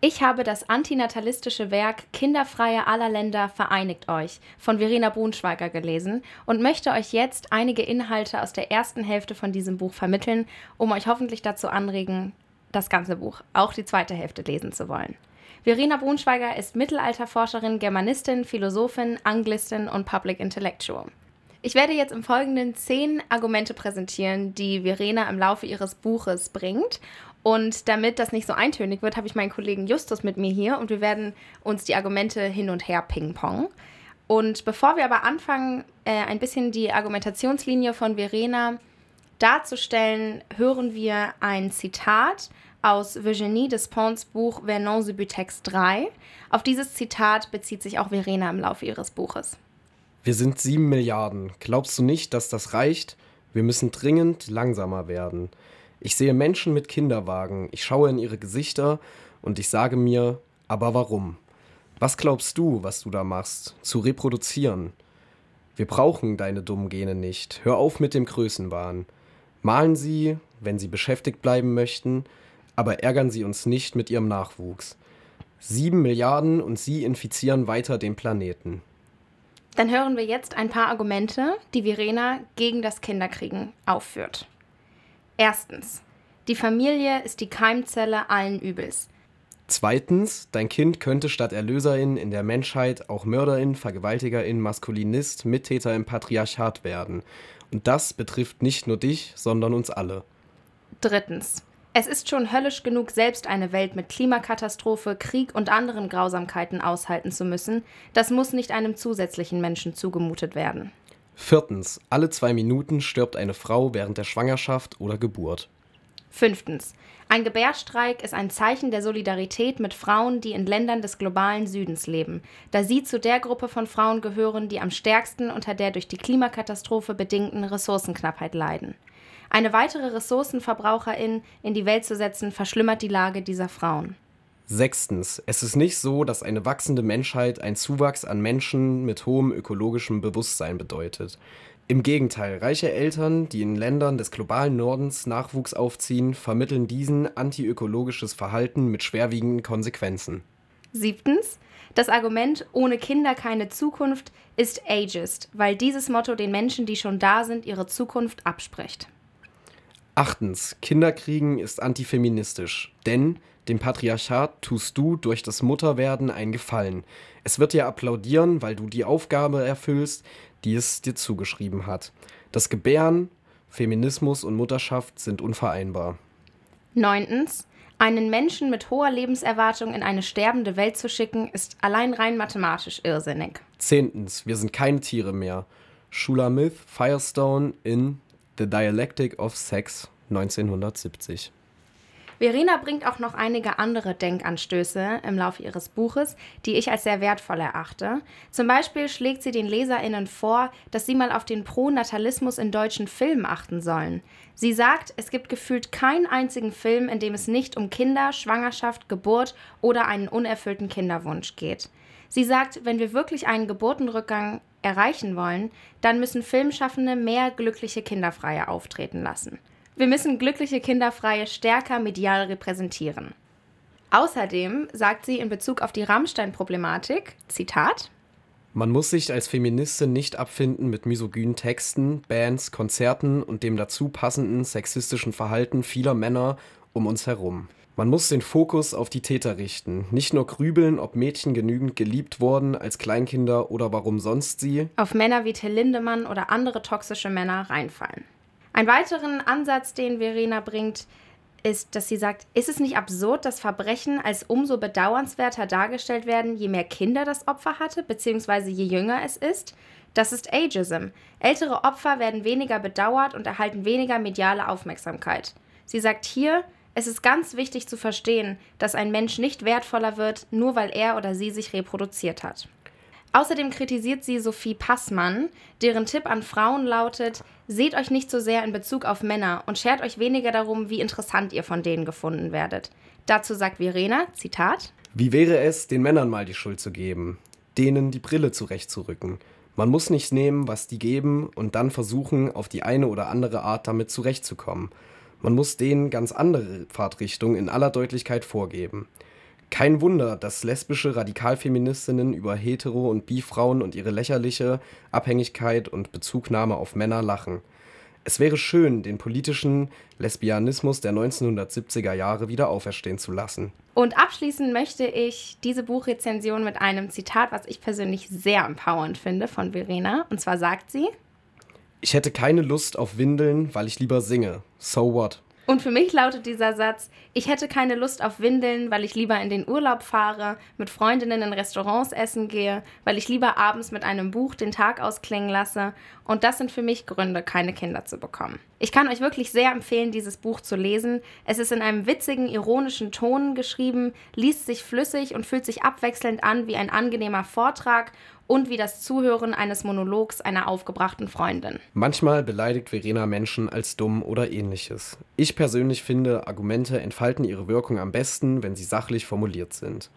Ich habe das antinatalistische Werk Kinderfreie aller Länder vereinigt euch von Verena Brunschweiger gelesen und möchte euch jetzt einige Inhalte aus der ersten Hälfte von diesem Buch vermitteln, um euch hoffentlich dazu anregen, das ganze Buch, auch die zweite Hälfte lesen zu wollen. Verena Brunschweiger ist Mittelalterforscherin, Germanistin, Philosophin, Anglistin und Public Intellectual. Ich werde jetzt im Folgenden zehn Argumente präsentieren, die Verena im Laufe ihres Buches bringt und damit das nicht so eintönig wird, habe ich meinen Kollegen Justus mit mir hier und wir werden uns die Argumente hin und her ping-pong. Und bevor wir aber anfangen, äh, ein bisschen die Argumentationslinie von Verena darzustellen, hören wir ein Zitat aus Virginie Despons Buch Vernon Subutex 3. Auf dieses Zitat bezieht sich auch Verena im Laufe ihres Buches. Wir sind sieben Milliarden. Glaubst du nicht, dass das reicht? Wir müssen dringend langsamer werden. Ich sehe Menschen mit Kinderwagen, ich schaue in ihre Gesichter und ich sage mir, aber warum? Was glaubst du, was du da machst? Zu reproduzieren? Wir brauchen deine dummen Gene nicht. Hör auf mit dem Größenwahn. Malen Sie, wenn Sie beschäftigt bleiben möchten, aber ärgern Sie uns nicht mit Ihrem Nachwuchs. Sieben Milliarden und Sie infizieren weiter den Planeten. Dann hören wir jetzt ein paar Argumente, die Verena gegen das Kinderkriegen aufführt. Erstens. Die Familie ist die Keimzelle allen Übels. Zweitens, dein Kind könnte statt Erlöserin in der Menschheit auch Mörderin, Vergewaltigerin, Maskulinist, Mittäter im Patriarchat werden. Und das betrifft nicht nur dich, sondern uns alle. Drittens. Es ist schon höllisch genug, selbst eine Welt mit Klimakatastrophe, Krieg und anderen Grausamkeiten aushalten zu müssen. Das muss nicht einem zusätzlichen Menschen zugemutet werden. Viertens. Alle zwei Minuten stirbt eine Frau während der Schwangerschaft oder Geburt. Fünftens. Ein Gebärstreik ist ein Zeichen der Solidarität mit Frauen, die in Ländern des globalen Südens leben, da sie zu der Gruppe von Frauen gehören, die am stärksten unter der durch die Klimakatastrophe bedingten Ressourcenknappheit leiden. Eine weitere Ressourcenverbraucherin in die Welt zu setzen, verschlimmert die Lage dieser Frauen. Sechstens. Es ist nicht so, dass eine wachsende Menschheit ein Zuwachs an Menschen mit hohem ökologischem Bewusstsein bedeutet. Im Gegenteil, reiche Eltern, die in Ländern des globalen Nordens Nachwuchs aufziehen, vermitteln diesen antiökologisches Verhalten mit schwerwiegenden Konsequenzen. Siebtens. Das Argument ohne Kinder keine Zukunft ist ageist, weil dieses Motto den Menschen, die schon da sind, ihre Zukunft abspricht. Achtens. Kinderkriegen ist antifeministisch, denn dem Patriarchat tust du durch das Mutterwerden einen Gefallen. Es wird dir applaudieren, weil du die Aufgabe erfüllst, die es dir zugeschrieben hat. Das Gebären, Feminismus und Mutterschaft sind unvereinbar. Neuntens. Einen Menschen mit hoher Lebenserwartung in eine sterbende Welt zu schicken, ist allein rein mathematisch irrsinnig. Zehntens. Wir sind keine Tiere mehr. Shulamith Firestone in The Dialectic of Sex 1970. Verena bringt auch noch einige andere Denkanstöße im Laufe ihres Buches, die ich als sehr wertvoll erachte. Zum Beispiel schlägt sie den LeserInnen vor, dass sie mal auf den Pronatalismus in deutschen Filmen achten sollen. Sie sagt, es gibt gefühlt keinen einzigen Film, in dem es nicht um Kinder, Schwangerschaft, Geburt oder einen unerfüllten Kinderwunsch geht. Sie sagt, wenn wir wirklich einen Geburtenrückgang erreichen wollen, dann müssen Filmschaffende mehr glückliche Kinderfreie auftreten lassen. Wir müssen glückliche Kinderfreie stärker medial repräsentieren. Außerdem sagt sie in Bezug auf die Rammstein-Problematik, Zitat, man muss sich als Feministin nicht abfinden mit misogynen Texten, Bands, Konzerten und dem dazu passenden sexistischen Verhalten vieler Männer um uns herum. Man muss den Fokus auf die Täter richten, nicht nur grübeln, ob Mädchen genügend geliebt wurden als Kleinkinder oder warum sonst sie auf Männer wie Till Lindemann oder andere toxische Männer reinfallen. Ein weiteren Ansatz, den Verena bringt, ist, dass sie sagt, ist es nicht absurd, dass Verbrechen als umso bedauernswerter dargestellt werden, je mehr Kinder das Opfer hatte, beziehungsweise je jünger es ist? Das ist Ageism. Ältere Opfer werden weniger bedauert und erhalten weniger mediale Aufmerksamkeit. Sie sagt hier, es ist ganz wichtig zu verstehen, dass ein Mensch nicht wertvoller wird, nur weil er oder sie sich reproduziert hat. Außerdem kritisiert sie Sophie Passmann, deren Tipp an Frauen lautet, seht euch nicht so sehr in Bezug auf Männer und schert euch weniger darum, wie interessant ihr von denen gefunden werdet. Dazu sagt Verena, Zitat, Wie wäre es, den Männern mal die Schuld zu geben, denen die Brille zurechtzurücken. Man muss nicht nehmen, was die geben und dann versuchen, auf die eine oder andere Art damit zurechtzukommen. Man muss denen ganz andere Fahrtrichtungen in aller Deutlichkeit vorgeben. Kein Wunder, dass lesbische Radikalfeministinnen über Hetero- und Bi-Frauen und ihre lächerliche Abhängigkeit und Bezugnahme auf Männer lachen. Es wäre schön, den politischen Lesbianismus der 1970er Jahre wieder auferstehen zu lassen. Und abschließen möchte ich diese Buchrezension mit einem Zitat, was ich persönlich sehr empowernd finde, von Verena. Und zwar sagt sie: Ich hätte keine Lust auf Windeln, weil ich lieber singe. So what? Und für mich lautet dieser Satz, ich hätte keine Lust auf Windeln, weil ich lieber in den Urlaub fahre, mit Freundinnen in Restaurants essen gehe, weil ich lieber abends mit einem Buch den Tag ausklingen lasse. Und das sind für mich Gründe, keine Kinder zu bekommen. Ich kann euch wirklich sehr empfehlen, dieses Buch zu lesen. Es ist in einem witzigen, ironischen Ton geschrieben, liest sich flüssig und fühlt sich abwechselnd an wie ein angenehmer Vortrag und wie das Zuhören eines Monologs einer aufgebrachten Freundin. Manchmal beleidigt Verena Menschen als dumm oder ähnliches. Ich persönlich finde, Argumente entfalten ihre Wirkung am besten, wenn sie sachlich formuliert sind.